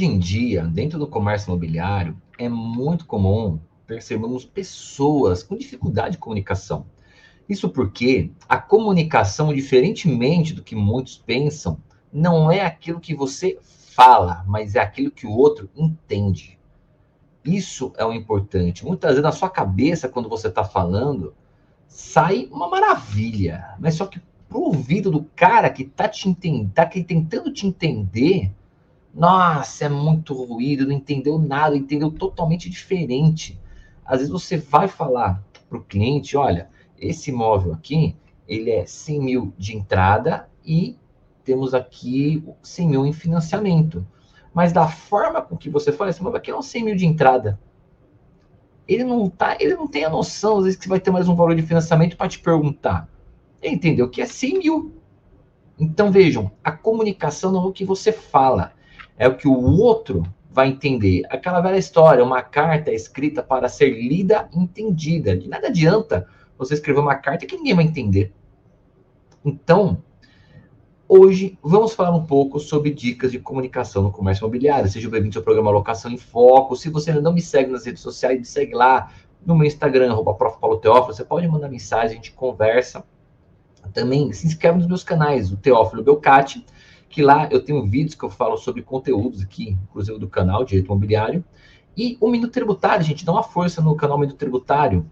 hoje em dia, dentro do comércio imobiliário, é muito comum percebermos pessoas com dificuldade de comunicação. Isso porque a comunicação, diferentemente do que muitos pensam, não é aquilo que você fala, mas é aquilo que o outro entende. Isso é o importante. Muitas vezes na sua cabeça, quando você está falando, sai uma maravilha, mas só que pro ouvido do cara que tá te entendendo, tá tentando te entender, nossa, é muito ruído, não entendeu nada, entendeu totalmente diferente. Às vezes você vai falar pro cliente, olha, esse imóvel aqui, ele é 100 mil de entrada e temos aqui 100 mil em financiamento. Mas da forma com que você fala, esse imóvel aqui é um 100 mil de entrada. Ele não, tá, ele não tem a noção, às vezes, que vai ter mais um valor de financiamento para te perguntar. Ele entendeu que é 100 mil. Então, vejam, a comunicação não é o que você fala, é o que o outro vai entender. Aquela velha história, uma carta escrita para ser lida entendida. De nada adianta você escrever uma carta que ninguém vai entender. Então, hoje vamos falar um pouco sobre dicas de comunicação no comércio imobiliário. Seja bem-vindo ao programa Locação em Foco. Se você ainda não me segue nas redes sociais, me segue lá no meu Instagram, arroba Teófilo. Você pode mandar mensagem, a gente conversa. Também se inscreve nos meus canais, o Teófilo Belcati, que lá eu tenho vídeos que eu falo sobre conteúdos aqui, inclusive do canal Direito Imobiliário. E o Minuto Tributário, gente, dá uma força no canal Minuto Tributário.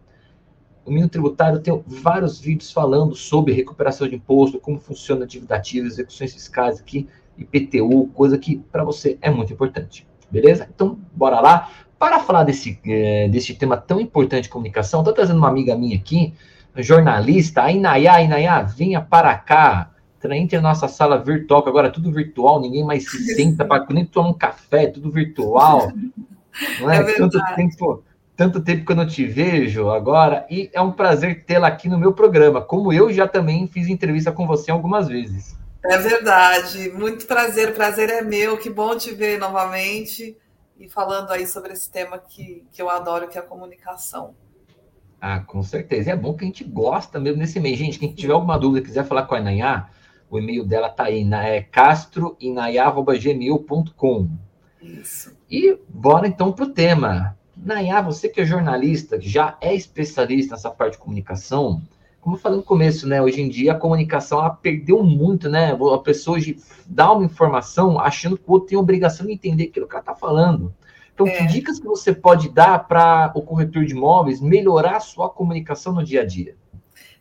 O Minuto Tributário tem vários vídeos falando sobre recuperação de imposto, como funciona a dívida ativa, execuções fiscais aqui, IPTU, coisa que para você é muito importante. Beleza? Então, bora lá. Para falar desse, eh, desse tema tão importante de comunicação, estou trazendo uma amiga minha aqui, jornalista, a Inayá, Inayá, venha para cá. Entre a nossa sala virtual, que agora é tudo virtual, ninguém mais se senta para nem tomar um café, é tudo virtual. Não é? é tanto tempo, tanto tempo que eu não te vejo agora, e é um prazer tê-la aqui no meu programa, como eu já também fiz entrevista com você algumas vezes. É verdade, muito prazer, prazer é meu, que bom te ver novamente e falando aí sobre esse tema que, que eu adoro, que é a comunicação. Ah, com certeza. E é bom que a gente gosta mesmo nesse e-mail. Gente, quem tiver alguma dúvida, quiser falar com a Inayá, o e-mail dela tá aí, na, é castroinayá.gmail.com. Isso. E bora então para o tema. Nayá, você que é jornalista, que já é especialista nessa parte de comunicação, como eu falei no começo, né? Hoje em dia a comunicação ela perdeu muito, né? A pessoa hoje dá uma informação achando que o outro tem a obrigação de entender aquilo que ela está falando. Então, é. que dicas que você pode dar para o corretor de imóveis melhorar a sua comunicação no dia a dia?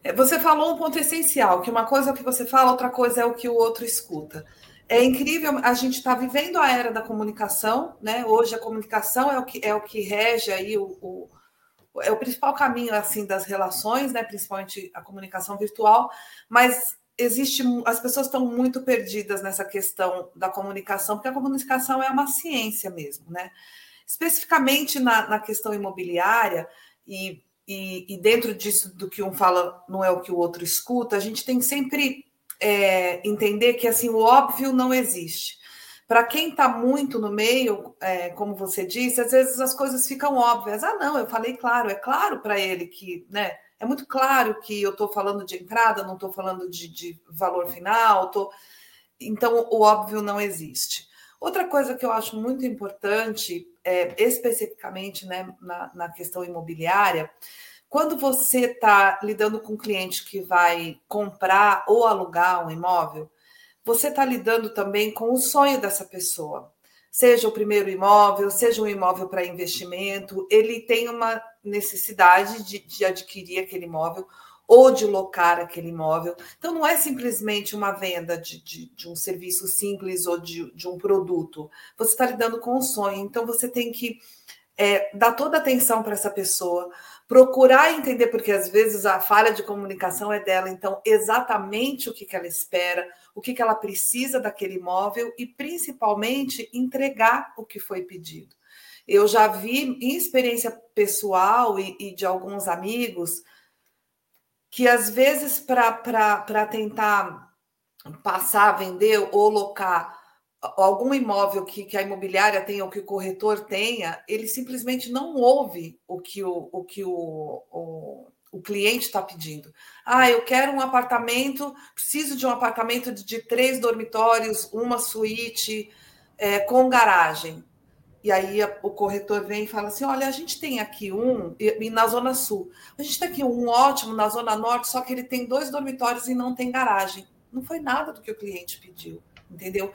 É, você falou um ponto essencial, que uma coisa é o que você fala, outra coisa é o que o outro escuta. É incrível, a gente está vivendo a era da comunicação, né? Hoje a comunicação é o que, é o que rege aí o, o é o principal caminho assim das relações, né? Principalmente a comunicação virtual, mas existe as pessoas estão muito perdidas nessa questão da comunicação, porque a comunicação é uma ciência mesmo, né? Especificamente na, na questão imobiliária, e, e, e, dentro disso do que um fala não é o que o outro escuta, a gente tem que sempre é, entender que assim o óbvio não existe. Para quem está muito no meio, é, como você disse, às vezes as coisas ficam óbvias. Ah, não, eu falei claro, é claro para ele que, né? É muito claro que eu estou falando de entrada, não estou falando de, de, valor final, tô... então o óbvio não existe. Outra coisa que eu acho muito importante, é, especificamente né, na, na questão imobiliária, quando você está lidando com um cliente que vai comprar ou alugar um imóvel, você está lidando também com o sonho dessa pessoa. Seja o primeiro imóvel, seja um imóvel para investimento, ele tem uma necessidade de, de adquirir aquele imóvel ou de locar aquele imóvel. Então, não é simplesmente uma venda de, de, de um serviço simples ou de, de um produto. Você está lidando com um sonho. Então, você tem que é, dar toda a atenção para essa pessoa, procurar entender, porque às vezes a falha de comunicação é dela. Então, exatamente o que, que ela espera, o que, que ela precisa daquele imóvel e, principalmente, entregar o que foi pedido. Eu já vi, em experiência pessoal e, e de alguns amigos, que às vezes para tentar passar, vender ou locar algum imóvel que, que a imobiliária tenha ou que o corretor tenha, ele simplesmente não ouve o que o, o, que o, o, o cliente está pedindo. Ah, eu quero um apartamento, preciso de um apartamento de, de três dormitórios, uma suíte, é, com garagem. E aí o corretor vem e fala assim: olha, a gente tem aqui um, e, na Zona Sul, a gente tem aqui um ótimo na Zona Norte, só que ele tem dois dormitórios e não tem garagem. Não foi nada do que o cliente pediu, entendeu?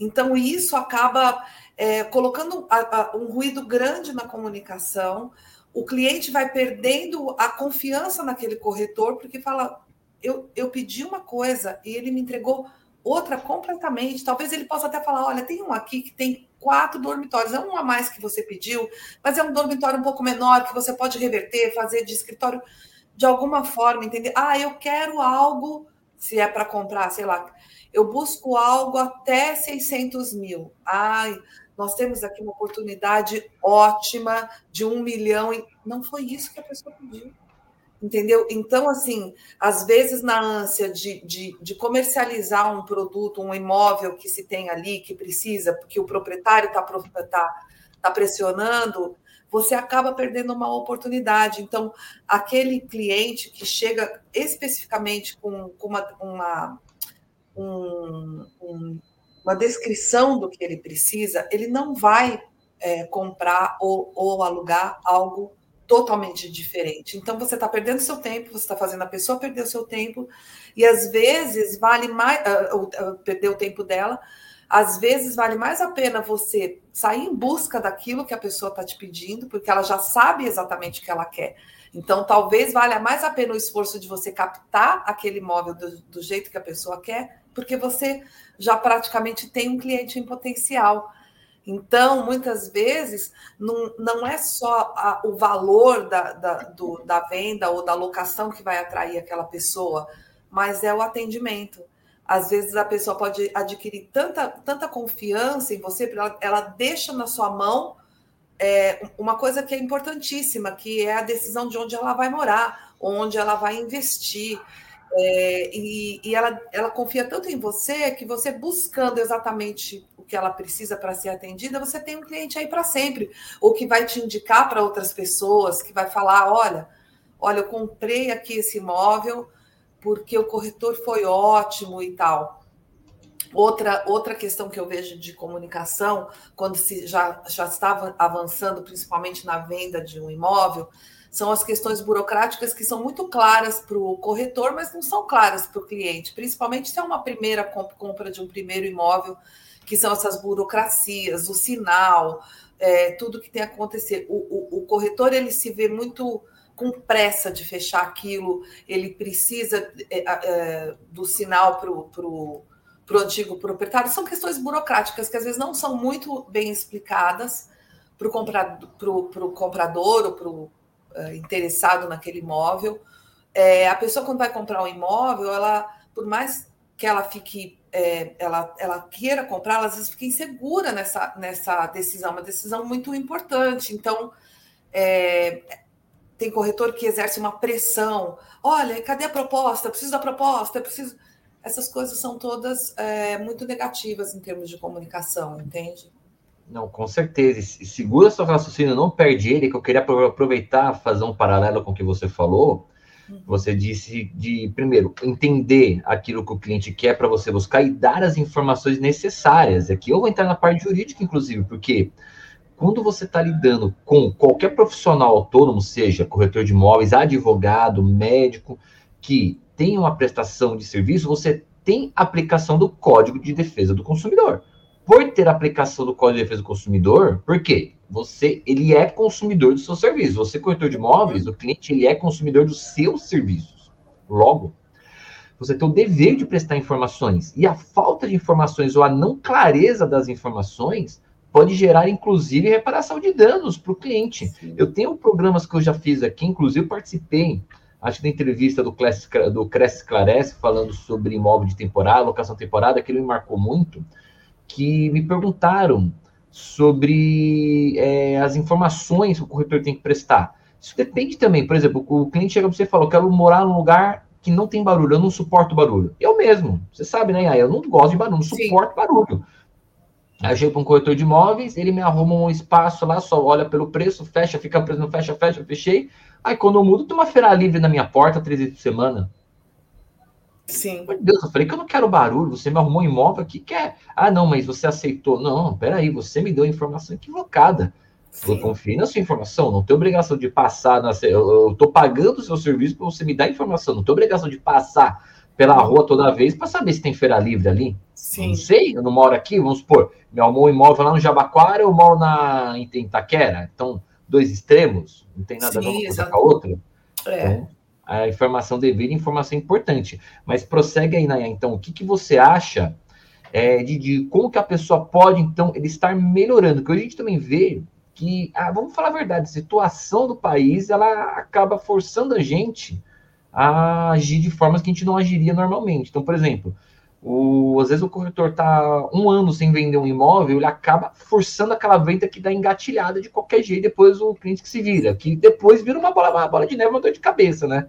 Então, isso acaba é, colocando a, a, um ruído grande na comunicação. O cliente vai perdendo a confiança naquele corretor, porque fala: eu, eu pedi uma coisa e ele me entregou outra completamente. Talvez ele possa até falar: olha, tem um aqui que tem quatro dormitórios, é um a mais que você pediu, mas é um dormitório um pouco menor que você pode reverter, fazer de escritório de alguma forma, entender? Ah, eu quero algo, se é para comprar, sei lá, eu busco algo até 600 mil. Ai, nós temos aqui uma oportunidade ótima de um milhão. E não foi isso que a pessoa pediu. Entendeu? Então, assim, às vezes na ânsia de, de, de, comercializar um produto, um imóvel que se tem ali, que precisa, porque o proprietário está tá, tá pressionando, você acaba perdendo uma oportunidade. Então, aquele cliente que chega especificamente com, com uma, uma, um, um, uma descrição do que ele precisa, ele não vai é, comprar ou, ou alugar algo totalmente diferente. Então você está perdendo seu tempo, você está fazendo a pessoa perder o seu tempo, e às vezes vale mais uh, uh, perder o tempo dela, às vezes vale mais a pena você sair em busca daquilo que a pessoa está te pedindo, porque ela já sabe exatamente o que ela quer. Então, talvez valha mais a pena o esforço de você captar aquele imóvel do, do jeito que a pessoa quer, porque você já praticamente tem um cliente em potencial. Então, muitas vezes, não, não é só a, o valor da, da, do, da venda ou da locação que vai atrair aquela pessoa, mas é o atendimento. Às vezes a pessoa pode adquirir tanta, tanta confiança em você, ela, ela deixa na sua mão é, uma coisa que é importantíssima, que é a decisão de onde ela vai morar, onde ela vai investir. É, e, e ela, ela confia tanto em você que você buscando exatamente que ela precisa para ser atendida, você tem um cliente aí para sempre, ou que vai te indicar para outras pessoas, que vai falar: olha, olha, eu comprei aqui esse imóvel porque o corretor foi ótimo e tal. Outra, outra questão que eu vejo de comunicação, quando se já, já estava avançando, principalmente na venda de um imóvel, são as questões burocráticas que são muito claras para o corretor, mas não são claras para o cliente, principalmente se é uma primeira compra de um primeiro imóvel, que são essas burocracias, o sinal, é, tudo que tem a acontecer. O, o, o, corretor ele se vê muito com pressa de fechar aquilo, ele precisa é, é, do sinal para o antigo proprietário. São questões burocráticas que às vezes não são muito bem explicadas para o comprador, comprador ou para o uh, interessado naquele imóvel. É, a pessoa, quando vai comprar um imóvel, ela, por mais que ela fique, é, ela, ela queira comprar, ela às vezes fica insegura nessa, nessa decisão, uma decisão muito importante. Então, é, tem corretor que exerce uma pressão. Olha, cadê a proposta? Preciso da proposta, preciso. Essas coisas são todas é, muito negativas em termos de comunicação, entende? Não, com certeza. Segura seu raciocínio, não perde ele, que eu queria aproveitar, fazer um paralelo com o que você falou. Você disse de, primeiro, entender aquilo que o cliente quer para você buscar e dar as informações necessárias. Aqui eu vou entrar na parte jurídica, inclusive, porque quando você está lidando com qualquer profissional autônomo, seja corretor de imóveis, advogado, médico, que tem uma prestação de serviço, você tem aplicação do Código de Defesa do Consumidor por ter aplicação do Código de Defesa do Consumidor, por quê? Você, ele é consumidor do seu serviço. Você, corretor de imóveis, o cliente, ele é consumidor dos seus serviços. Logo, você tem o dever de prestar informações. E a falta de informações ou a não clareza das informações pode gerar, inclusive, reparação de danos para o cliente. Sim. Eu tenho programas que eu já fiz aqui, inclusive participei, acho que da entrevista do Cresce, do Cresce Esclarece, falando sobre imóvel de temporada, locação temporada, aquilo me marcou muito que me perguntaram sobre é, as informações que o corretor tem que prestar. Isso depende também. Por exemplo, o cliente chega para você e fala: Eu quero morar num lugar que não tem barulho, eu não suporto barulho. Eu mesmo, você sabe, né? Eu não gosto de barulho, não suporto Sim. barulho. Aí eu chego para um corretor de imóveis, ele me arruma um espaço lá, só olha pelo preço, fecha, fica preso, não fecha, fecha, fechei. Aí quando eu mudo, tem uma feira livre na minha porta três vezes por semana. Sim. Meu Deus, eu falei que eu não quero barulho, você me arrumou um imóvel aqui, quer. Ah, não, mas você aceitou. Não, peraí, você me deu a informação equivocada. Sim. Eu confio na sua informação, não tenho obrigação de passar. Na... Eu estou pagando o seu serviço para você me dar informação, não tenho obrigação de passar pela rua toda vez para saber se tem feira livre ali. Sim. Não sei, eu não moro aqui, vamos supor, me arrumou um imóvel lá no Jabaquara, eu moro na, em Itaquera. Então, dois extremos, não tem nada Sim, a ver uma coisa com a outra. É. Então, a informação devida informação importante. Mas prossegue aí, Naya, então, o que, que você acha é, de, de, como que a pessoa pode, então, ele estar melhorando? Porque a gente também vê que, ah, vamos falar a verdade, a situação do país, ela acaba forçando a gente a agir de formas que a gente não agiria normalmente. Então, por exemplo, o, às vezes o corretor está um ano sem vender um imóvel, ele acaba forçando aquela venda que dá engatilhada de qualquer jeito, depois o cliente que se vira, que depois vira uma bola, uma bola de neve, uma dor de cabeça, né?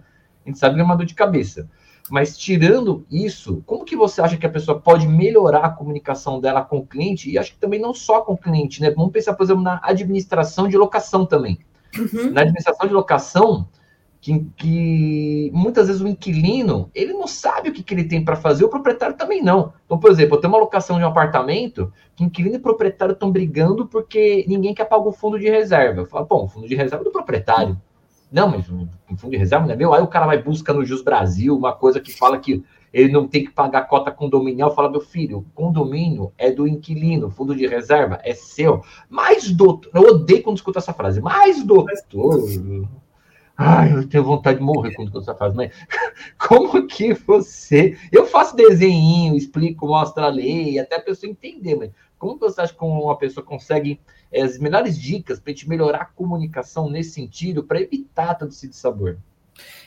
A gente sabe que é uma dor de cabeça. Mas tirando isso, como que você acha que a pessoa pode melhorar a comunicação dela com o cliente? E acho que também não só com o cliente, né? Vamos pensar, por exemplo, na administração de locação também. Uhum. Na administração de locação, que, que, muitas vezes o inquilino ele não sabe o que, que ele tem para fazer, o proprietário também não. Então, por exemplo, eu tenho uma locação de um apartamento que inquilino e proprietário estão brigando porque ninguém quer pagar o fundo de reserva. Eu falo, bom, o fundo de reserva é do proprietário. Não, mas o fundo de reserva não é meu. Aí o cara vai buscar no Jus Brasil uma coisa que fala que ele não tem que pagar cota condominial. Fala, meu filho, condomínio é do inquilino, fundo de reserva é seu. Mas, doutor, eu odeio quando escuto essa frase, mas, doutor. Ai, eu tenho vontade de morrer quando você faz, mas como que você. Eu faço desenho, explico, mostro a lei, até a pessoa entender, mas como você acha que uma pessoa consegue é, as melhores dicas para a gente melhorar a comunicação nesse sentido, para evitar todo esse sabor?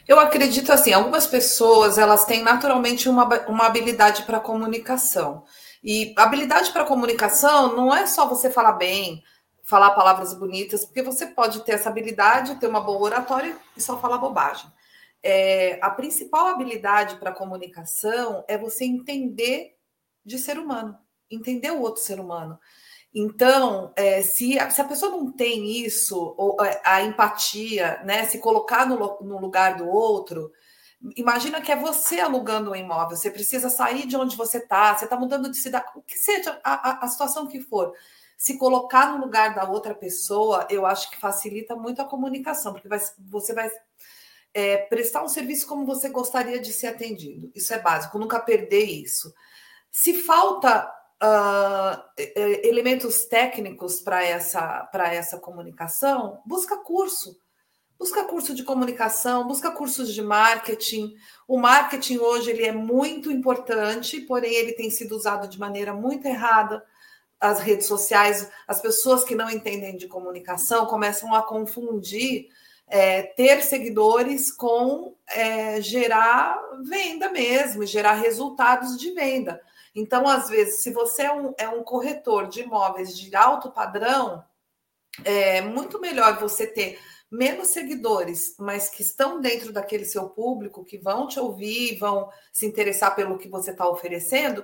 Eu acredito assim, algumas pessoas elas têm naturalmente uma, uma habilidade para comunicação. E habilidade para comunicação não é só você falar bem, falar palavras bonitas, porque você pode ter essa habilidade, ter uma boa oratória e só falar bobagem. É, a principal habilidade para comunicação é você entender de ser humano, entender o outro ser humano. Então, é, se, a, se, a, pessoa não tem isso, ou, é, a empatia, né, se colocar no, no lugar do outro, imagina que é você alugando um imóvel, você precisa sair de onde você está, você está mudando de cidade, o que seja a, a, situação que for se colocar no lugar da outra pessoa, eu acho que facilita muito a comunicação, porque vai, você vai é, prestar um serviço como você gostaria de ser atendido. Isso é básico, nunca perder isso. Se falta uh, elementos técnicos para essa, essa comunicação, busca curso. Busca curso de comunicação, busca cursos de marketing. O marketing hoje ele é muito importante, porém ele tem sido usado de maneira muito errada as redes sociais, as pessoas que não entendem de comunicação começam a confundir é, ter seguidores com é, gerar venda mesmo, gerar resultados de venda. Então, às vezes, se você é um, é um corretor de imóveis de alto padrão, é muito melhor você ter menos seguidores, mas que estão dentro daquele seu público, que vão te ouvir, vão se interessar pelo que você está oferecendo,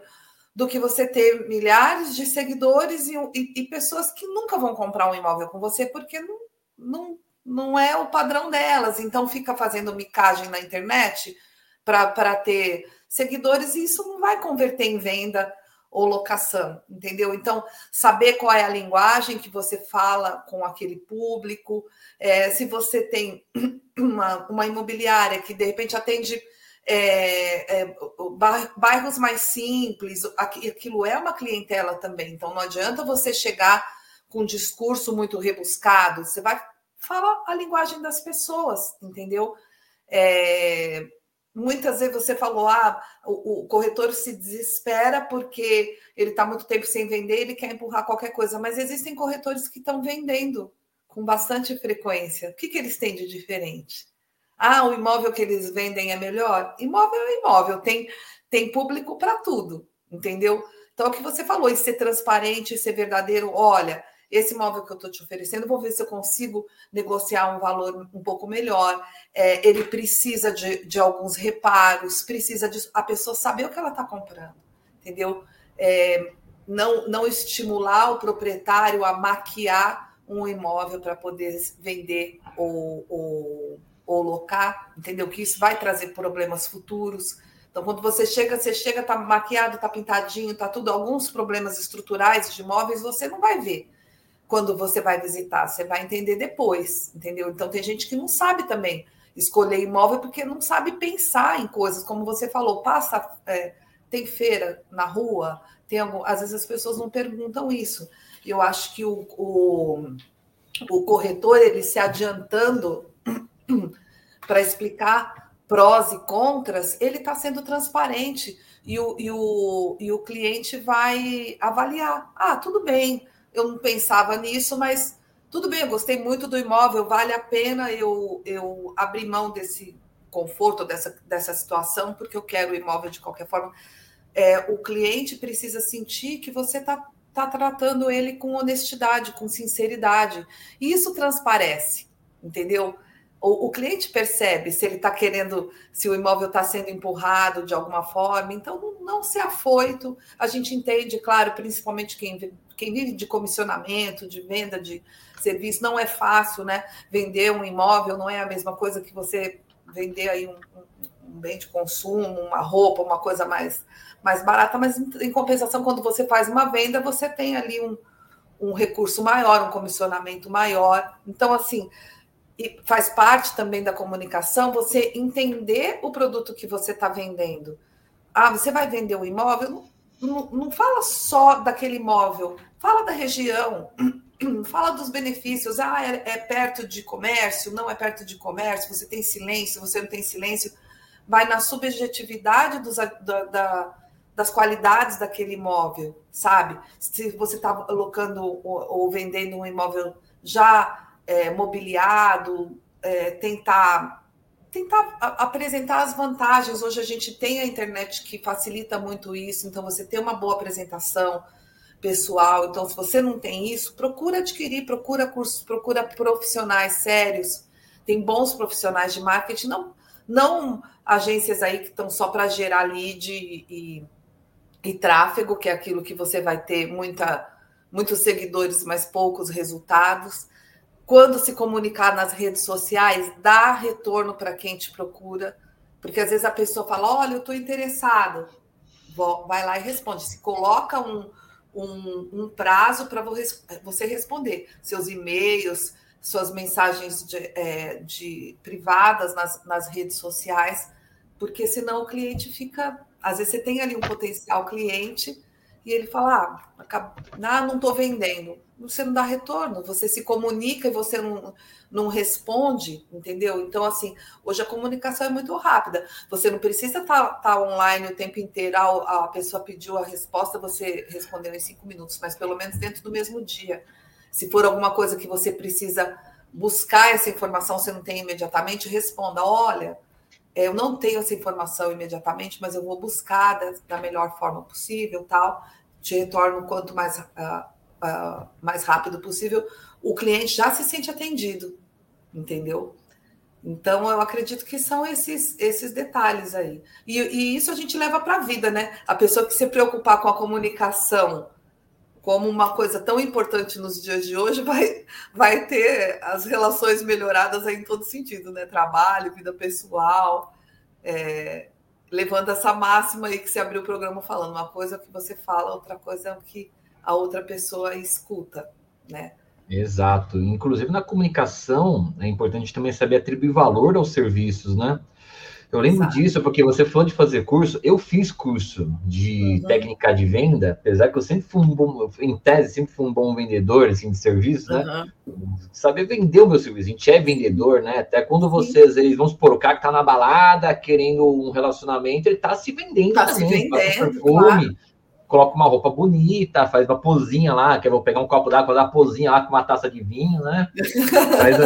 do que você ter milhares de seguidores e, e, e, pessoas que nunca vão comprar um imóvel com você porque não, não, não é o padrão delas. Então fica fazendo micagem na internet para ter seguidores e isso não vai converter em venda ou locação, entendeu? Então, saber qual é a linguagem que você fala com aquele público, é, se você tem uma, uma imobiliária que de repente atende é, é, bairros mais simples, aquilo é uma clientela também. Então, não adianta você chegar com um discurso muito rebuscado, você vai falar a linguagem das pessoas, entendeu? É, muitas vezes você falou, ah, o, o corretor se desespera porque ele está muito tempo sem vender, ele quer empurrar qualquer coisa, mas existem corretores que estão vendendo com bastante frequência. O que, que eles têm de diferente? Ah, o imóvel que eles vendem é melhor? Imóvel é imóvel, tem, tem público para tudo, entendeu? Então, é o que você falou, e ser transparente, ser verdadeiro, olha, esse imóvel que eu estou te oferecendo, vou ver se eu consigo negociar um valor um pouco melhor. É, ele precisa de, de alguns reparos, precisa de a pessoa saber o que ela está comprando, entendeu? É, não, não estimular o proprietário a maquiar um imóvel para poder vender ou, ou ou locar, entendeu? Que isso vai trazer problemas futuros. Então, quando você chega, você chega, tá maquiado, tá pintadinho, tá tudo, alguns problemas estruturais de imóveis você não vai ver quando você vai visitar, você vai entender depois, entendeu? Então, tem gente que não sabe também escolher imóvel porque não sabe pensar em coisas, como você falou, passa, é, tem feira na rua, tem algum, às vezes as pessoas não perguntam isso. Eu acho que o, o, o corretor, ele se adiantando para explicar prós e contras, ele está sendo transparente e o, e, o, e o cliente vai avaliar. Ah, tudo bem, eu não pensava nisso, mas tudo bem, eu gostei muito do imóvel, vale a pena eu, eu abrir mão desse conforto, dessa, dessa situação, porque eu quero o imóvel de qualquer forma. É, o cliente precisa sentir que você está tá tratando ele com honestidade, com sinceridade. E isso transparece, entendeu? O, o cliente percebe se ele está querendo, se o imóvel está sendo empurrado de alguma forma, então não, não se afoito. A gente entende, claro, principalmente quem, quem vive de comissionamento, de venda de serviço, não é fácil, né? Vender um imóvel não é a mesma coisa que você vender aí um, um, um bem de consumo, uma roupa, uma coisa mais, mais barata, mas em, compensação, quando você faz uma venda, você tem ali um, um recurso maior, um comissionamento maior. Então, assim, e faz parte também da comunicação você entender o produto que você está vendendo. Ah, você vai vender um imóvel? Não, não, fala só daquele imóvel, fala da região, fala dos benefícios. Ah, é, é, perto de comércio, não é perto de comércio, você tem silêncio, você não tem silêncio. Vai na subjetividade dos, da, da, das qualidades daquele imóvel, sabe? Se você está alocando ou, ou vendendo um imóvel já é, mobiliado, é, tentar tentar apresentar as vantagens. Hoje a gente tem a internet que facilita muito isso, então você tem uma boa apresentação pessoal. Então, se você não tem isso, procura adquirir, procura cursos, procura profissionais sérios. Tem bons profissionais de marketing, não, não agências aí que estão só para gerar lead e, e tráfego, que é aquilo que você vai ter muita, muitos seguidores, mas poucos resultados quando se comunicar nas redes sociais, dá retorno para quem te procura, porque às vezes a pessoa fala: Olha, eu estou interessado. Vai lá e responde. Se coloca um, um, um prazo para você responder seus e-mails, suas mensagens de, é, de privadas nas, nas redes sociais, porque senão o cliente fica. Às vezes você tem ali um potencial cliente e ele fala: ah, ah não estou vendendo você não dá retorno, você se comunica e você não, não responde, entendeu? Então, assim, hoje a comunicação é muito rápida. Você não precisa estar tá, tá online o tempo inteiro. A, a pessoa pediu a resposta, você respondeu em cinco minutos, mas pelo menos dentro do mesmo dia. Se for alguma coisa que você precisa buscar essa informação, você não tem imediatamente, responda: olha, eu não tenho essa informação imediatamente, mas eu vou buscar da, da melhor forma possível, tal. Te retorno quanto mais. Uh, uh, mais rápido possível, o cliente já se sente atendido, entendeu? Então, eu acredito que são esses, esses detalhes aí. E, e isso a gente leva para a vida, né? A pessoa que se preocupar com a comunicação como uma coisa tão importante nos dias de hoje, vai, vai ter as relações melhoradas em todo sentido, né? Trabalho, vida pessoal, é, levando essa máxima aí que se abriu o programa falando. Uma coisa é o que você fala, outra coisa é o que a outra pessoa escuta, né? Exato. Inclusive na comunicação é importante também saber atribuir valor aos serviços, né? Eu lembro Exato. disso porque você falou de fazer curso. Eu fiz curso de uhum. técnica de venda, apesar que eu sempre fui um bom, em tese, sempre fui um bom vendedor assim, de serviço, né? Uhum. Saber vender o meu serviço. A gente é vendedor, né? Até quando vocês, eles vão supor, o cara que tá na balada querendo um relacionamento, ele tá se vendendo tá também. Se vendendo, perfume. Claro coloca uma roupa bonita, faz uma pozinha lá, que eu vou pegar um copo d'água, dar uma pozinha lá com uma taça de vinho, né? Mas,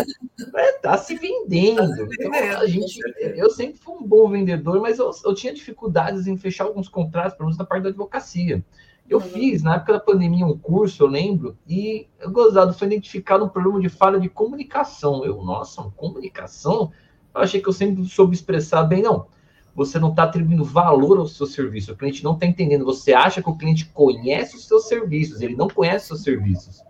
é, tá se vendendo. Tá. Então, a gente, eu sempre fui um bom vendedor, mas eu, eu tinha dificuldades em fechar alguns contratos, pelo menos na parte da advocacia. Eu uhum. fiz, na época da pandemia, um curso, eu lembro, e gozado, foi identificado um problema de falha de comunicação. Eu, nossa, comunicação? Eu achei que eu sempre soube expressar bem, não você não está atribuindo valor ao seu serviço. O cliente não está entendendo. Você acha que o cliente conhece os seus serviços, ele não conhece os seus serviços.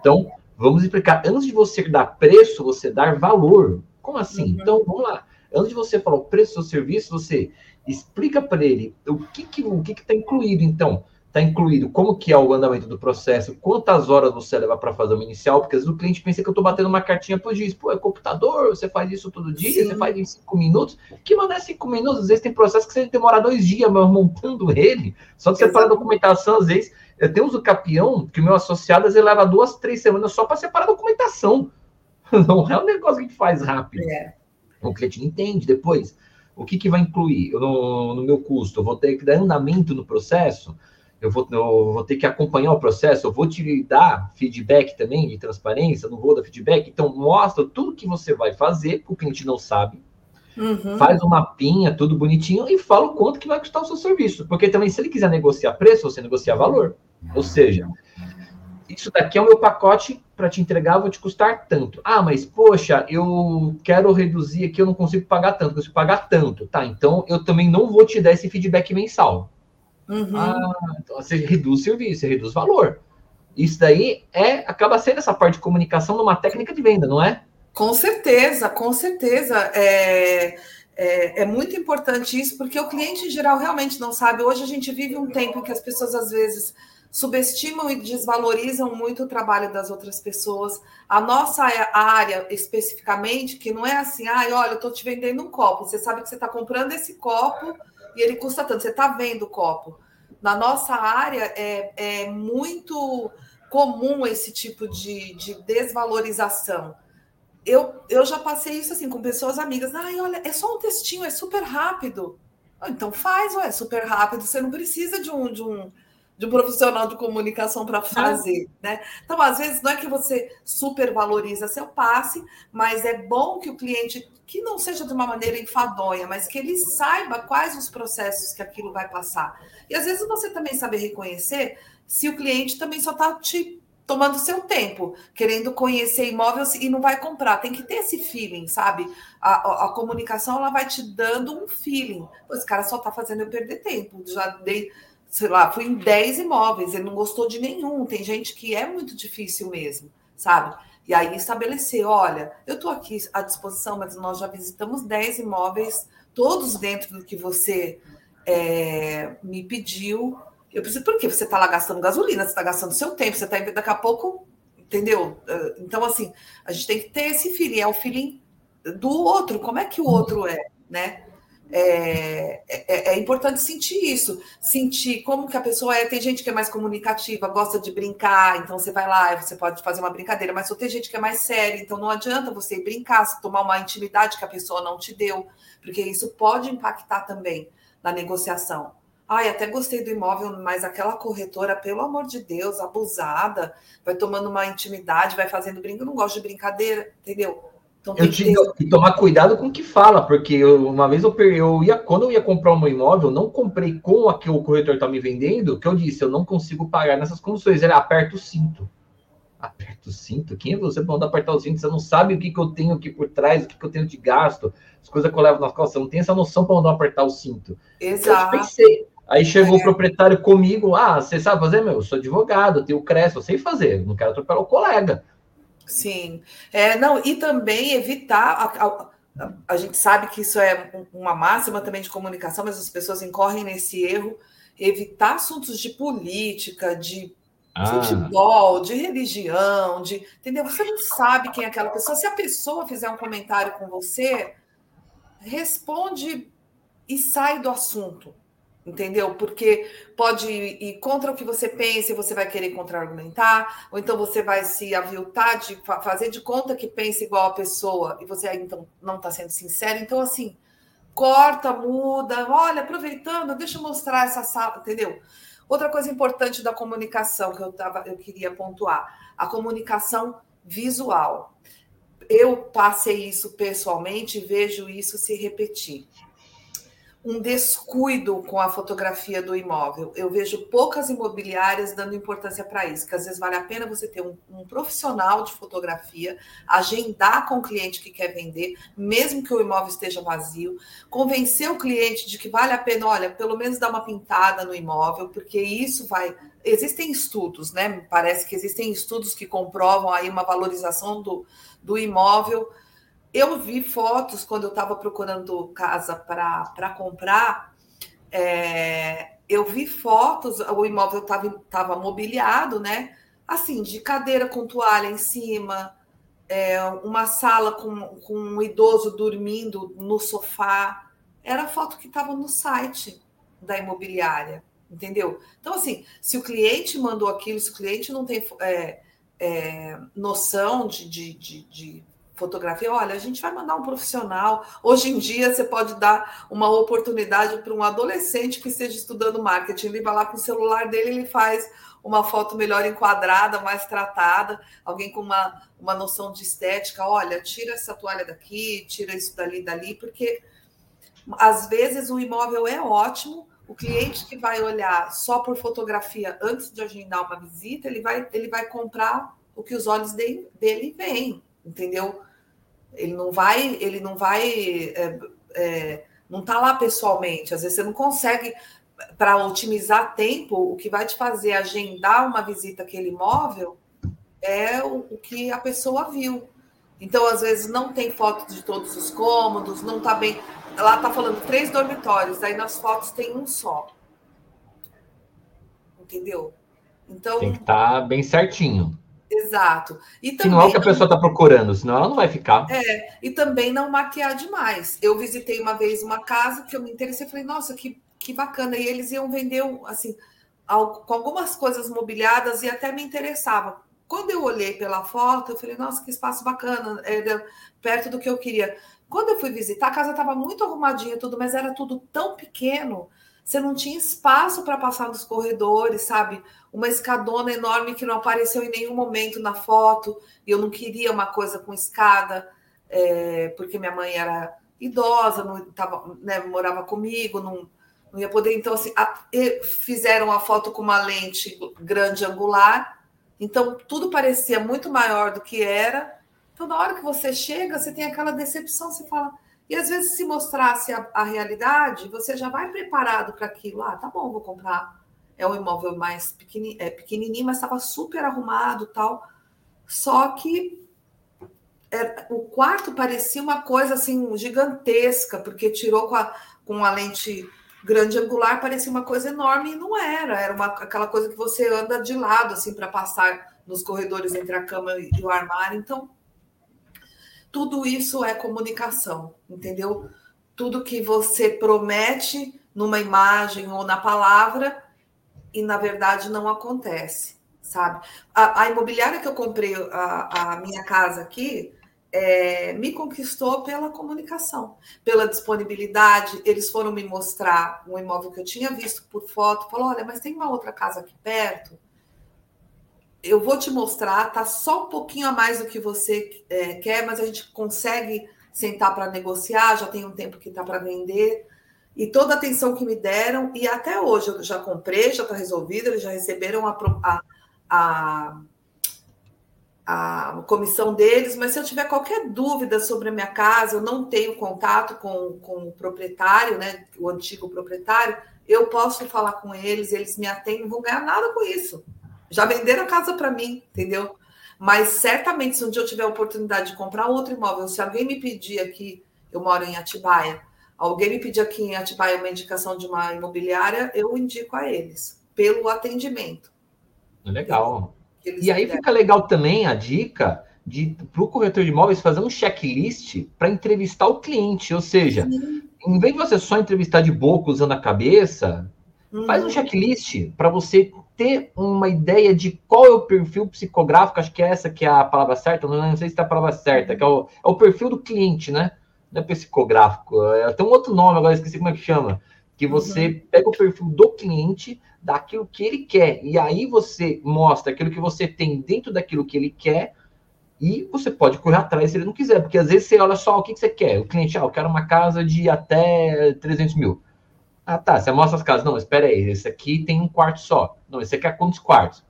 Então, vamos explicar. Antes de você dar preço, você dar valor. Como assim? Uhum. Então, vamos lá. Antes de você falar o preço do seu serviço, você explica para ele o que que o que está incluído. Então, está incluído como que é o andamento do processo, quantas horas você leva para fazer o inicial, porque às vezes o cliente pensa que eu estou batendo uma cartinha o juiz. Pô, é computador, você faz isso todo dia, Sim. você faz em cinco minutos. Que mano é cinco minutos? Às vezes tem processo que você demora dois dias montando ele, só que você para documentação, às vezes. Eu tenho o capião, que o meu associado, às vezes leva duas, três semanas só para separar a documentação. Não é um negócio que a gente faz rápido. É. O cliente não entende depois. O que, que vai incluir no, no meu custo? Eu vou ter que dar andamento no processo? Eu vou, eu vou ter que acompanhar o processo, eu vou te dar feedback também de transparência, não vou dar feedback, então mostra tudo que você vai fazer, o cliente não sabe, uhum. faz um mapinha, tudo bonitinho, e fala o quanto que vai custar o seu serviço, porque também se ele quiser negociar preço, você negocia valor, ou seja, isso daqui é o meu pacote para te entregar, vou te custar tanto. Ah, mas poxa, eu quero reduzir aqui, eu não consigo pagar tanto, consigo pagar tanto. Tá, então eu também não vou te dar esse feedback mensal. Uhum. Ah, então você reduz o serviço, você reduz valor. Isso daí é acaba sendo essa parte de comunicação numa técnica de venda, não é? Com certeza, com certeza. É, é, é, muito importante isso, porque o cliente em geral realmente não sabe. Hoje a gente vive um tempo em que as pessoas às vezes subestimam e desvalorizam muito o trabalho das outras pessoas. A nossa área, especificamente, que não é assim, ah, olha, eu estou te vendendo um copo. Você sabe que você está comprando esse copo e ele custa tanto. Você está vendo o copo. Na nossa área é, é muito comum esse tipo de, de desvalorização. Eu, eu já passei isso assim com pessoas amigas. Ai, olha, é só um textinho, é super rápido. Então faz, ué, super rápido. Você não precisa de um, de um, de um profissional de comunicação para fazer, né? Então, às vezes, não é que você supervaloriza seu passe, mas é bom que o cliente, que não seja de uma maneira enfadonha, mas que ele saiba quais os processos que aquilo vai passar. E às vezes você também saber reconhecer se o cliente também só está te tomando seu tempo, querendo conhecer imóveis e não vai comprar. Tem que ter esse feeling, sabe? A, a, a comunicação ela vai te dando um feeling. Esse cara só está fazendo eu perder tempo. Já dei sei lá, fui em 10 imóveis, ele não gostou de nenhum. Tem gente que é muito difícil mesmo, sabe? E aí estabelecer, olha, eu estou aqui à disposição, mas nós já visitamos 10 imóveis, todos dentro do que você é, me pediu. Eu preciso, por quê? Você está lá gastando gasolina, você está gastando seu tempo, você está daqui a pouco, entendeu? Então, assim, a gente tem que ter esse feeling, é o feeling do outro, como é que o outro é, né? É, é, é, importante sentir isso, sentir como que a pessoa é. Tem gente que é mais comunicativa, gosta de brincar, então você vai lá você pode fazer uma brincadeira, mas só tem gente que é mais séria, então não adianta você brincar, tomar uma intimidade que a pessoa não te deu, porque isso pode impactar também na negociação. Ai, até gostei do imóvel, mas aquela corretora, pelo amor de Deus, abusada, vai tomando uma intimidade, vai fazendo brinco, não gosto de brincadeira, entendeu? Então, eu tinha que tomar cuidado com o que fala, porque eu, uma vez eu, eu ia, quando eu ia comprar um imóvel, não comprei com a que o corretor está me vendendo, que eu disse, eu não consigo pagar nessas condições. Ele aperta o cinto. Aperta o cinto? Quem é você para apertar o cinto? Você não sabe o que, que eu tenho aqui por trás, o que, que eu tenho de gasto, as coisas que eu levo nas costas. Você não tem essa noção para não apertar o cinto. Exato. Eu pensei. Aí chegou é. o proprietário comigo, ah, você sabe fazer? Meu, eu sou advogado, tenho creche, eu sei fazer, não quero atropelar o colega. Sim. É, não, e também evitar. A, a, a, gente sabe que isso é uma máxima também de comunicação, mas as pessoas incorrem nesse erro. Evitar assuntos de política, de ah. futebol, de religião, de. Entendeu? Você não sabe quem é aquela pessoa. Se a pessoa fizer um comentário com você, responde e sai do assunto entendeu? Porque pode ir contra o que você pensa e você vai querer contra-argumentar, ou então você vai se aviltar de fazer de conta que pensa igual a pessoa e você então não está sendo sincero. Então, assim, corta, muda, olha, aproveitando, deixa eu mostrar essa sala, entendeu? Outra coisa importante da comunicação que eu, tava, eu queria pontuar, a comunicação visual. Eu passei isso pessoalmente e vejo isso se repetir um descuido com a fotografia do imóvel. Eu vejo poucas imobiliárias dando importância para isso, que às vezes vale a pena você ter um, um, profissional de fotografia, agendar com o cliente que quer vender, mesmo que o imóvel esteja vazio, convencer o cliente de que vale a pena, olha, pelo menos dar uma pintada no imóvel, porque isso vai. Existem estudos, né? Parece que existem estudos que comprovam aí uma valorização do, do imóvel eu vi fotos quando eu estava procurando casa para comprar. É, eu vi fotos, o imóvel estava mobiliado, né? Assim, de cadeira com toalha em cima, é, uma sala com, com um idoso dormindo no sofá. Era foto que estava no site da imobiliária, entendeu? Então, assim, se o cliente mandou aquilo, se o cliente não tem é, é, noção de, de, de, de fotografia, olha, a gente vai mandar um profissional. Hoje em dia, você pode dar uma oportunidade para um adolescente que esteja estudando marketing. Ele vai lá com o celular dele, ele faz uma foto melhor enquadrada, mais tratada, alguém com uma, uma noção de estética. Olha, tira essa toalha daqui, tira isso dali, dali, porque às vezes o imóvel é ótimo. O cliente que vai olhar só por fotografia antes de agendar uma visita, ele vai, ele vai comprar o que os olhos dele, dele veem entendeu? Ele não vai, ele não vai, é, é, não está lá pessoalmente. Às vezes você não consegue, para otimizar tempo, o que vai te fazer agendar uma visita àquele imóvel é o, o que a pessoa viu. Então, às vezes, não tem foto de todos os cômodos, não está bem. Lá está falando três dormitórios, aí nas fotos tem um só. Entendeu? Então. Tem que estar tá bem certinho. Exato. E também, que não é o que a pessoa está procurando, senão ela não vai ficar. É, e também não maquiar demais. Eu visitei uma vez uma casa que eu me interessei, falei, nossa, que, que bacana. E eles iam vender, assim, com algumas coisas mobiliadas e até me interessava. Quando eu olhei pela foto, eu falei, nossa, que espaço bacana, era perto do que eu queria. Quando eu fui visitar, a casa estava muito arrumadinha, tudo, mas era tudo tão pequeno você não tinha espaço para passar nos corredores, sabe? Uma escadona enorme que não apareceu em nenhum momento na foto. E eu não queria uma coisa com escada, é, porque minha mãe era idosa, não tava, né, morava comigo, não, não ia poder. Então, assim, a, fizeram a foto com uma lente grande angular. Então, tudo parecia muito maior do que era. Então, na hora que você chega, você tem aquela decepção, você fala e às vezes, se mostrasse a, a realidade, você já vai preparado para aquilo. Ah, tá bom, vou comprar. É um imóvel mais é, pequenininho, mas estava super arrumado tal. Só que é, o quarto parecia uma coisa assim gigantesca, porque tirou com a, com a lente grande angular, parecia uma coisa enorme e não era. Era uma, aquela coisa que você anda de lado assim para passar nos corredores entre a cama e o armário. Então, tudo isso é comunicação, entendeu? Tudo que você promete numa imagem ou na palavra e na verdade não acontece, sabe? A, a imobiliária que eu comprei a, a minha casa aqui é, me conquistou pela comunicação, pela disponibilidade. Eles foram me mostrar um imóvel que eu tinha visto por foto, falou: olha, mas tem uma outra casa aqui perto eu vou te mostrar, tá só um pouquinho a mais do que você é, quer, mas a gente consegue sentar para negociar, já tem um tempo que está para vender. E toda a atenção que me deram, e até hoje eu já comprei, já está resolvido, eles já receberam a, a, a, a, comissão deles, mas se eu tiver qualquer dúvida sobre a minha casa, eu não tenho contato com, com o proprietário, né, o antigo proprietário, eu posso falar com eles, eles me atendem, não vão ganhar nada com isso. Já venderam a casa para mim, entendeu? Mas certamente, se um dia eu tiver a oportunidade de comprar outro imóvel, se alguém me pedir aqui, eu moro em Atibaia, alguém me pedir aqui em Atibaia uma indicação de uma imobiliária, eu indico a eles, pelo atendimento. Legal. E aí fica legal também a dica de para o corretor de imóveis fazer um checklist para entrevistar o cliente. Ou seja, Sim. em vez de você só entrevistar de boca usando a cabeça, faz um uhum. checklist para você ter uma ideia de qual é o perfil psicográfico, acho que é essa que é a palavra certa, não, sei se é a palavra certa, que é o, é o perfil do cliente, né? Não é psicográfico, é, tem um outro nome, agora esqueci como é que chama. Que você uhum. pega o perfil do cliente, daquilo que ele quer, e aí você mostra aquilo que você tem dentro daquilo que ele quer, e você pode correr atrás se ele não quiser, porque às vezes você olha só o que, que você quer. O cliente, ah, eu quero uma casa de até 300 mil. Ah, tá. Você mostra as casas. Não, espera aí. Esse aqui tem um quarto só. Não, esse aqui é quantos quartos?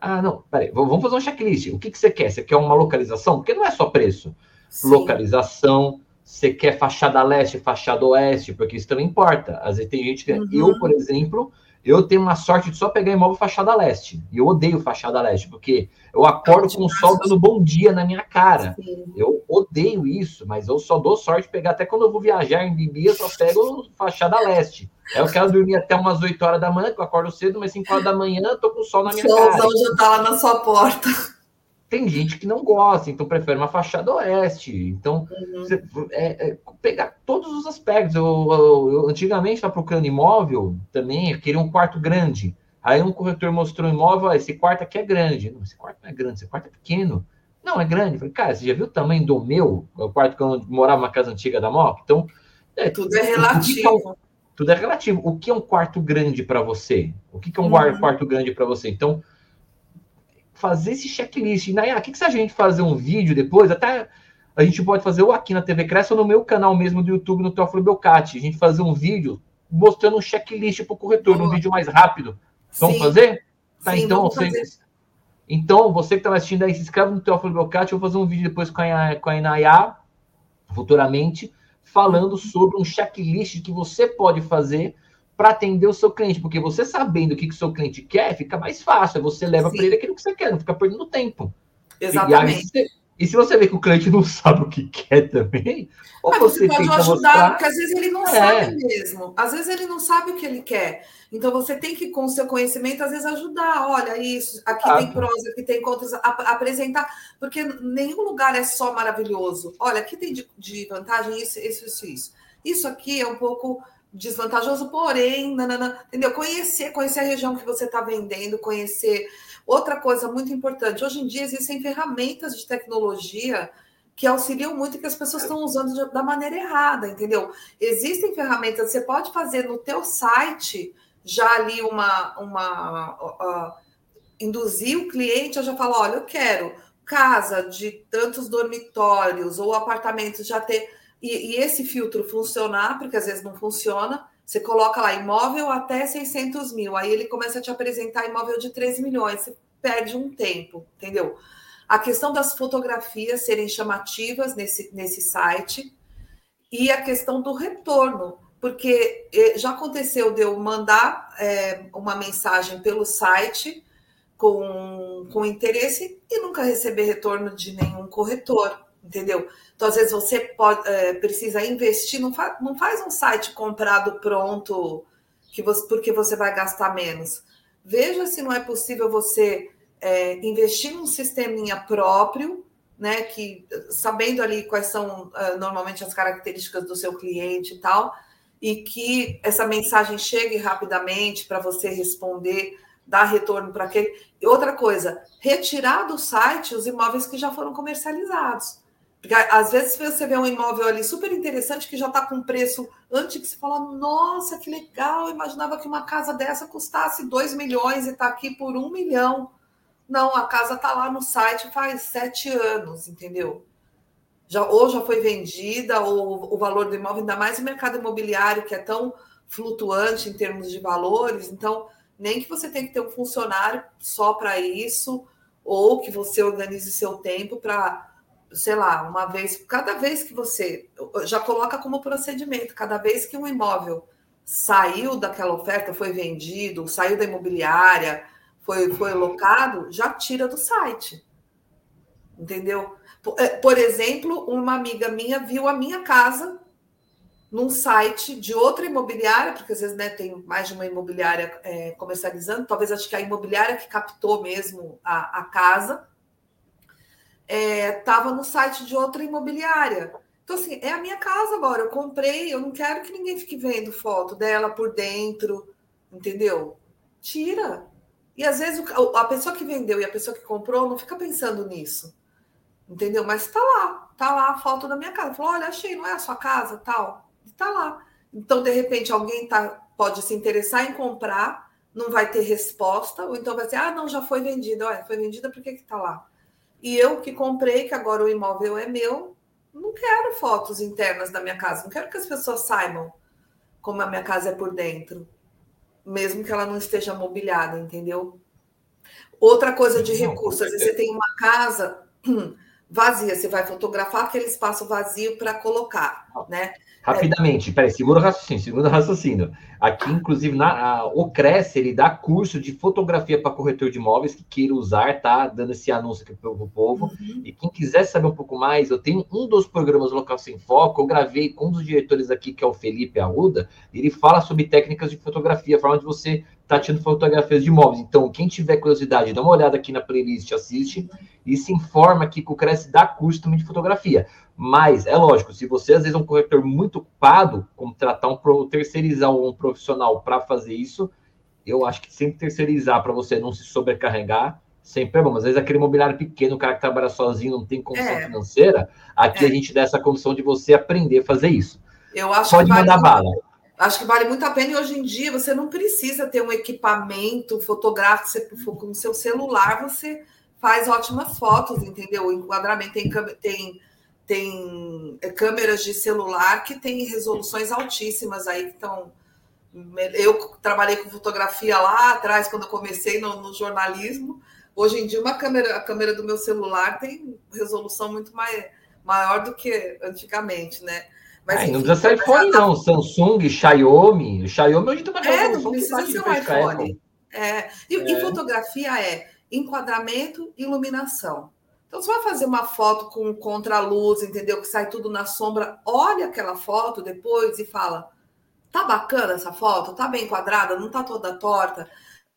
Ah, não. Peraí. Vamos fazer um checklist. O que, que você quer? Você quer uma localização? Porque não é só preço. Sim. Localização. Você quer fachada leste, fachada oeste, porque isso também importa. Às vezes tem gente que. Uhum. Eu, por exemplo, Eu tenho uma sorte de só pegar imóvel fachada leste. E eu odeio fachada leste, porque eu acordo com o sol dando bom dia na minha cara. Sim. Eu odeio isso, mas eu só dou sorte de pegar, até quando eu vou viajar em Bibi, eu só pego fachada leste. Eu quero dormir até umas 8 horas da manhã, que eu acordo cedo, mas 5 horas da manhã eu tô com o sol na minha Solzão cara. O já tá lá na sua porta. Tem gente que não gosta, então prefere uma fachada oeste. Então, uhum. você, é, é, pegar todos os aspectos. Eu, eu, eu antigamente estava procurando imóvel também, eu queria um quarto grande. Aí um corretor mostrou um imóvel, ah, esse quarto aqui é grande. Não, esse quarto não é grande, esse quarto é pequeno. Não, é grande. Eu falei, cara, você já viu o tamanho do meu? O quarto que eu morava numa casa antiga da MOC? Então, é, tudo é relativo. tudo é relativo. O que é um quarto grande para você? O que, que é um uhum. quarto grande para você? Então, fazer esse checklist. Naya, o que, que se a gente fazer um vídeo depois? Até a gente pode fazer ou aqui na TV Cresce ou no meu canal mesmo do YouTube, no Teófilo Belcati. A gente fazer um vídeo mostrando um checklist para o corretor, um vídeo mais rápido. Vamos Sim. fazer? Tá, Sim, então, você, fazer. então, você que está assistindo aí, se inscreve no Teófilo Belcati. Eu vou fazer um vídeo depois com a, com a Inaya, futuramente, falando sobre um checklist que você pode fazer para atender o seu cliente, porque você sabendo o que, que o seu cliente quer, fica mais fácil. Você leva para ele aquilo que você quer, não fica perdendo tempo. Exatamente. E, aí, e se você vê que o cliente não sabe o que quer também, ou Mas você, você pode ajudar, mostrar... porque às vezes ele não é. sabe mesmo. Às vezes ele não sabe o que ele quer. Então você tem que, com o seu conhecimento, às vezes ajudar. Olha, isso, aqui ah, tem prós, aqui tem contras, apresentar, porque nenhum lugar é só maravilhoso. Olha, aqui tem de, de vantagem isso, isso, isso, isso. Isso aqui é um pouco desvantajoso, porém, nanana, entendeu? Conhecer, conhecer a região que você está vendendo, conhecer. Outra coisa muito importante, hoje em dia existem ferramentas de tecnologia que auxiliam muito que as pessoas estão usando da maneira errada, entendeu? Existem ferramentas, você pode fazer no teu site já ali uma, uma uh, induzir o cliente a já falar, olha, eu quero casa de tantos dormitórios ou apartamentos já ter e, e, esse filtro funcionar, porque às vezes não funciona, você coloca lá imóvel até 600 mil, aí ele começa a te apresentar imóvel de 3 milhões, você perde um tempo, entendeu? A questão das fotografias serem chamativas nesse, nesse site e a questão do retorno, porque já aconteceu de eu mandar é, uma mensagem pelo site com, com interesse e nunca receber retorno de nenhum corretor, entendeu? Então, às vezes, você pode, é, precisa investir, não, fa não faz um site comprado pronto que você, porque você vai gastar menos. Veja se não é possível você é, investir num sisteminha próprio, né? Que sabendo ali quais são uh, normalmente as características do seu cliente e tal, e que essa mensagem chegue rapidamente para você responder, dar retorno para aquele. E outra coisa, retirar do site os imóveis que já foram comercializados. Porque às vezes você vê um imóvel ali super interessante que já está com preço antes que você fala, nossa, que legal, eu imaginava que uma casa dessa custasse 2 milhões e está aqui por um milhão. Não, a casa está lá no site faz sete anos, entendeu? Já, ou já foi vendida, ou o valor do imóvel, ainda mais o mercado imobiliário, que é tão flutuante em termos de valores, então nem que você tenha que ter um funcionário só para isso, ou que você organize seu tempo para sei lá, uma vez, cada vez que você já coloca como procedimento, cada vez que um imóvel saiu daquela oferta, foi vendido, saiu da imobiliária, foi, foi locado, já tira do site. Entendeu? Por, é, por exemplo, uma amiga minha viu a minha casa num site de outra imobiliária, porque às vezes né, tem mais de uma imobiliária é, comercializando, talvez acho que a imobiliária que captou mesmo a, a casa estava é, no site de outra imobiliária. Então, assim, é a minha casa agora. Eu comprei, eu não quero que ninguém fique vendo foto dela por dentro, entendeu? Tira. E às vezes a pessoa que vendeu e a pessoa que comprou não fica pensando nisso, entendeu? Mas tá lá, tá lá a foto da minha casa. Falou, olha, achei, não é a sua casa, tal. E tá lá. Então, de repente, alguém tá, pode se interessar em comprar, não vai ter resposta, ou então vai dizer, ah, não, já foi vendida. Olha, foi vendida, por que que tá lá? E eu que comprei, que agora o imóvel é meu, não quero fotos internas da minha casa, não quero que as pessoas saibam como a minha casa é por dentro, mesmo que ela não esteja mobiliada, entendeu? Outra coisa de recursos, às vezes você tem uma casa, vazia. Você vai fotografar aquele espaço vazio para colocar, né? Rapidamente, é. peraí, segura o raciocínio, segura o raciocínio. Aqui, inclusive, na, a, o Cresce, ele dá curso de fotografia para corretor de imóveis que queira usar, tá? Dando esse anúncio aqui para o povo. Uhum. E quem quiser saber um pouco mais, eu tenho um dos programas Local Sem Foco, eu gravei com um dos diretores aqui, que é o Felipe Arruda, ele fala sobre técnicas de fotografia, forma de você tá tirando fotografias de imóveis. Então, quem tiver curiosidade, dá uma olhada aqui na playlist, assiste e se informa que o Cresce dá curso também de fotografia. Mas, é lógico, se você às vezes é um corretor muito ocupado, contratar um terceirizar um profissional para fazer isso, eu acho que sempre terceirizar para você não se sobrecarregar, sempre é bom. Às vezes aquele imobiliário pequeno, o cara que trabalha sozinho, não tem condição é. financeira, aqui é. a gente dá essa condição de você aprender a fazer isso. Eu acho Pode que mandar bala. Acho que vale muito a pena e hoje em dia você não precisa ter um equipamento fotográfico, você, com o seu celular você faz ótimas fotos, entendeu? O enquadramento tem, tem tem é, câmeras de celular que tem resoluções altíssimas aí estão. Eu trabalhei com fotografia lá atrás, quando eu comecei no, no, jornalismo. Hoje em dia, uma câmera, a câmera do meu celular tem resolução muito mais, maior do que antigamente, né? Mas, é, enfim, não precisa ser iPhone, não. Samsung, Xiaomi. O Xiaomi hoje tem uma É, não precisa ser um iPhone. É. E, é. e fotografia é enquadramento e iluminação. Então, você vai fazer uma foto com contra-luz, entendeu? Que sai tudo na sombra. Olha aquela foto depois e fala: tá bacana essa foto? Tá bem enquadrada? Não tá toda torta?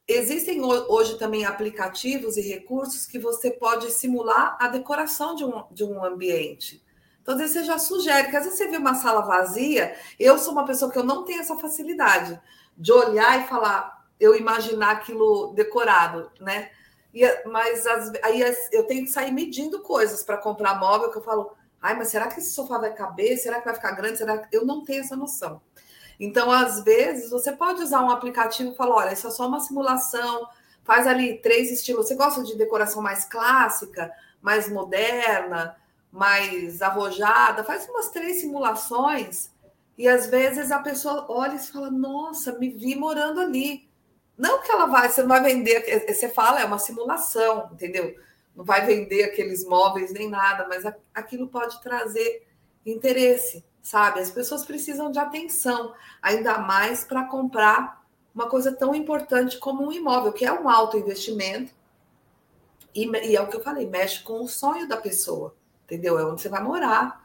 Existem hoje também aplicativos e recursos que você pode simular a decoração de um, de um ambiente. Então, às vezes você já sugere, que às vezes você vê uma sala vazia. Eu sou uma pessoa que eu não tenho essa facilidade de olhar e falar, eu imaginar aquilo decorado, né? E, mas as, aí eu tenho que sair medindo coisas para comprar móvel, que eu falo, ai, mas será que esse sofá vai caber? Será que vai ficar grande? Será que... Eu não tenho essa noção. Então, às vezes, você pode usar um aplicativo e falar, olha, isso é só uma simulação, faz ali três estilos. Você gosta de decoração mais clássica, mais moderna, mais arrojada? Faz umas três simulações e às vezes a pessoa olha e fala, nossa, me vi morando ali. Não que ela vai, você não vai vender, é, é, você fala, é uma simulação, entendeu? Não vai vender aqueles móveis nem nada, mas aquilo pode trazer interesse, sabe? As pessoas precisam de atenção, ainda mais para comprar uma coisa tão importante como um imóvel, que é um alto investimento. E, e é o que eu falei, mexe com o sonho da pessoa, entendeu? É onde você vai morar.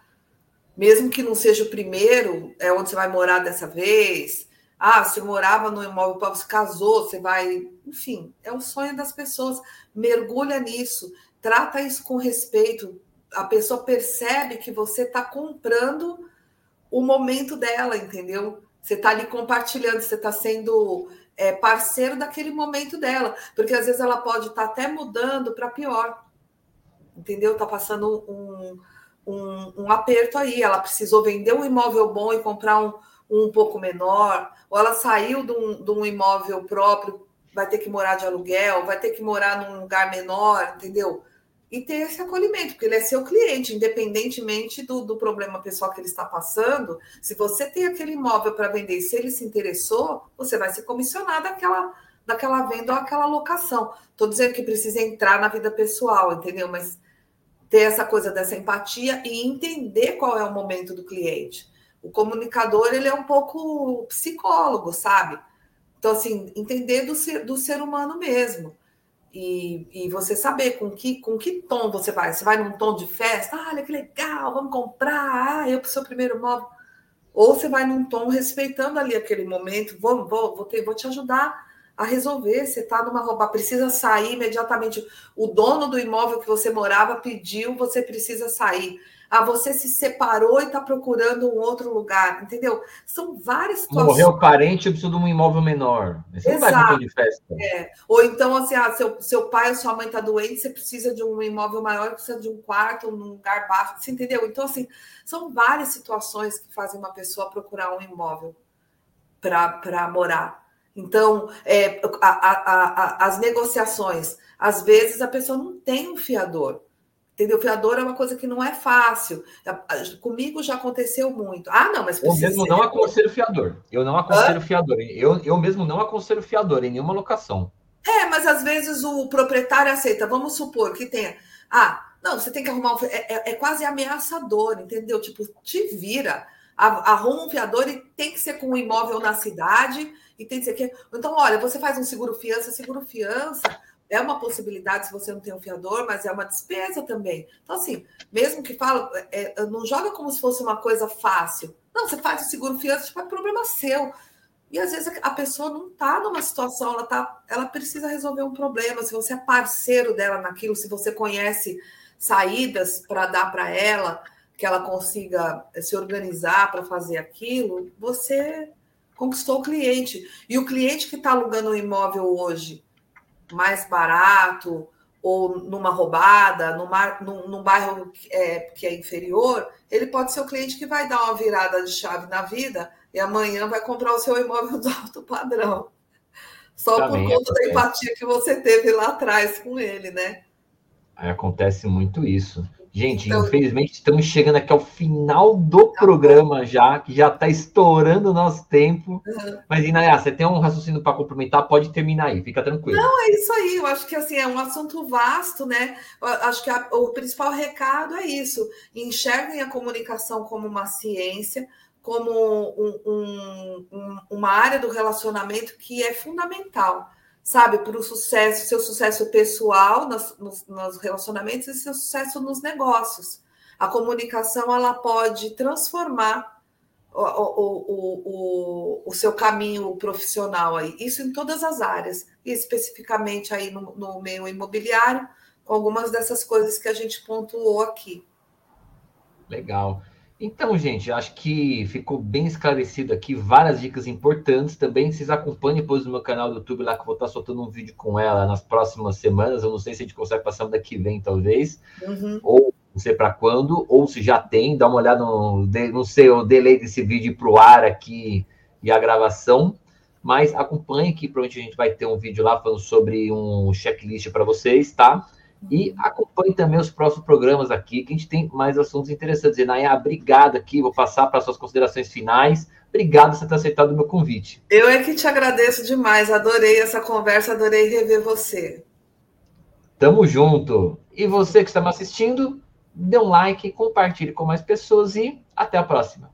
Mesmo que não seja o primeiro, é onde você vai morar dessa vez ah, você morava no imóvel, você casou, você vai. Enfim, é o sonho das pessoas. Mergulha nisso, trata isso com respeito. A pessoa percebe que você está comprando o momento dela, entendeu? Você está ali compartilhando, você está sendo é, parceiro daquele momento dela, porque às vezes ela pode estar tá até mudando para pior, entendeu? Está passando um, um, um aperto aí, ela precisou vender um imóvel bom e comprar um, um pouco menor, ou ela saiu de um, de um imóvel próprio, vai ter que morar de aluguel, vai ter que morar num lugar menor, entendeu? E ter esse acolhimento, porque ele é seu cliente, independentemente do, do problema pessoal que ele está passando. Se você tem aquele imóvel para vender e se ele se interessou, você vai ser comissionado daquela, daquela venda ou aquela locação. Estou dizendo que precisa entrar na vida pessoal, entendeu? Mas ter essa coisa dessa empatia e entender qual é o momento do cliente. O comunicador, ele é um pouco psicólogo, sabe? Então, assim, entender do ser, do ser humano mesmo. E, e você saber com que, com que tom você vai. Você vai num tom de festa, ah, olha que legal, vamos comprar, ah, eu para o seu primeiro móvel. Ou você vai num tom respeitando ali aquele momento, vou, vou, vou, ter, vou te ajudar a resolver. Você está numa roupa, precisa sair imediatamente. O dono do imóvel que você morava pediu, você precisa sair. Ah, você se separou e está procurando um outro lugar, entendeu? São várias situações. Morreu parente, eu preciso de um imóvel menor. Você Exato. de festa. É. Ou então, assim, ah, seu, seu pai ou sua mãe está doente, você precisa de um imóvel maior, precisa de um quarto, num lugar baixo, você entendeu? Então, assim, são várias situações que fazem uma pessoa procurar um imóvel para morar. Então, é, a, a, a, as negociações, às vezes a pessoa não tem um fiador. Entendeu? Fiador é uma coisa que não é fácil. Comigo já aconteceu muito. Ah, não, mas Eu mesmo não aconselho fiador. Eu não aconselho Hã? fiador. Eu, eu mesmo não aconselho fiador em nenhuma locação. É, mas às vezes o proprietário aceita. Vamos supor que tenha. Ah, Não, você tem que arrumar um. É, é, é quase ameaçador, entendeu? Tipo, te vira. Arruma um fiador e tem que ser com um imóvel na cidade e tem que ser que. Então, olha, você faz um seguro fiança, seguro fiança é uma possibilidade se você não tem um fiador, mas é uma despesa também. Então, assim, mesmo que fala, é, não joga como se fosse uma coisa fácil. Não, você faz o seguro fiança, tipo, é problema seu. E às vezes a pessoa não está numa situação, ela, tá, ela precisa resolver um problema. Se você é parceiro dela naquilo, se você conhece saídas para dar para ela, que ela consiga se organizar para fazer aquilo, você conquistou o cliente. E o cliente que está alugando um imóvel hoje mais barato, ou numa roubada, numa, num, num bairro é, que é inferior, ele pode ser o cliente que vai dar uma virada de chave na vida e amanhã vai comprar o seu imóvel do alto padrão. Só Também por conta acontece. da empatia que você teve lá atrás com ele, né? Acontece muito isso. Gente, então, infelizmente estamos chegando aqui ao final do tá programa já, que já está estourando o nosso tempo. Uhum. Mas, Inaya, você tem um raciocínio para complementar? Pode terminar aí, fica tranquilo. Não, é isso aí. Eu acho que assim, é um assunto vasto, né? Eu acho que a, o principal recado é isso. Enxerguem a comunicação como uma ciência, como um, um, um, uma área do relacionamento que é fundamental sabe, para o sucesso, seu sucesso pessoal nos, nos, nos, relacionamentos e seu sucesso nos negócios. A comunicação ela pode transformar o, o, o, o, seu caminho profissional aí, isso em todas as áreas, e especificamente aí no, no meio imobiliário, com algumas dessas coisas que a gente pontuou aqui. Legal. Então, gente, acho que ficou bem esclarecido aqui, várias dicas importantes também. Vocês acompanhem depois no meu canal do YouTube lá, que eu vou estar soltando um vídeo com ela nas próximas semanas. Eu não sei se a gente consegue passar daqui vem, talvez, uhum. ou não sei para quando, ou se já tem, dá uma olhada no, não sei, o delay desse vídeo para o ar aqui e a gravação. Mas acompanhe que provavelmente a gente vai ter um vídeo lá falando sobre um checklist para vocês, tá? E acompanhe também os próximos programas aqui, que a gente tem mais assuntos interessantes. E Naya, obrigado aqui, vou passar para suas considerações finais. Obrigado por ter aceitado o meu convite. Eu é que te agradeço demais, adorei essa conversa, adorei rever você. Tamo junto. E você que está me assistindo, dê um like, compartilhe com mais pessoas e até a próxima.